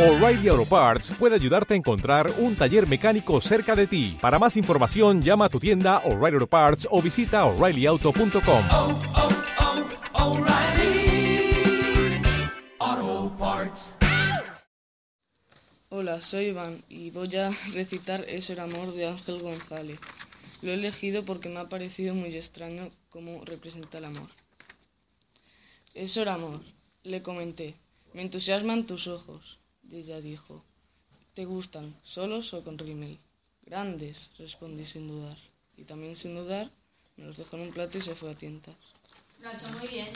O'Reilly Auto Parts puede ayudarte a encontrar un taller mecánico cerca de ti. Para más información, llama a tu tienda O'Reilly Auto Parts o visita oreillyauto.com. oh, oh, O'Reilly Auto Parts. Hola, soy Iván y voy a recitar Eso era amor de Ángel González. Lo he elegido porque me ha parecido muy extraño cómo representa el amor. Eso era amor, le comenté. Me entusiasman tus ojos. Ella dijo, ¿te gustan solos o con rímel? Grandes, respondí sin dudar. Y también sin dudar, me los dejó en un plato y se fue a tientas. Lo ha hecho muy bien.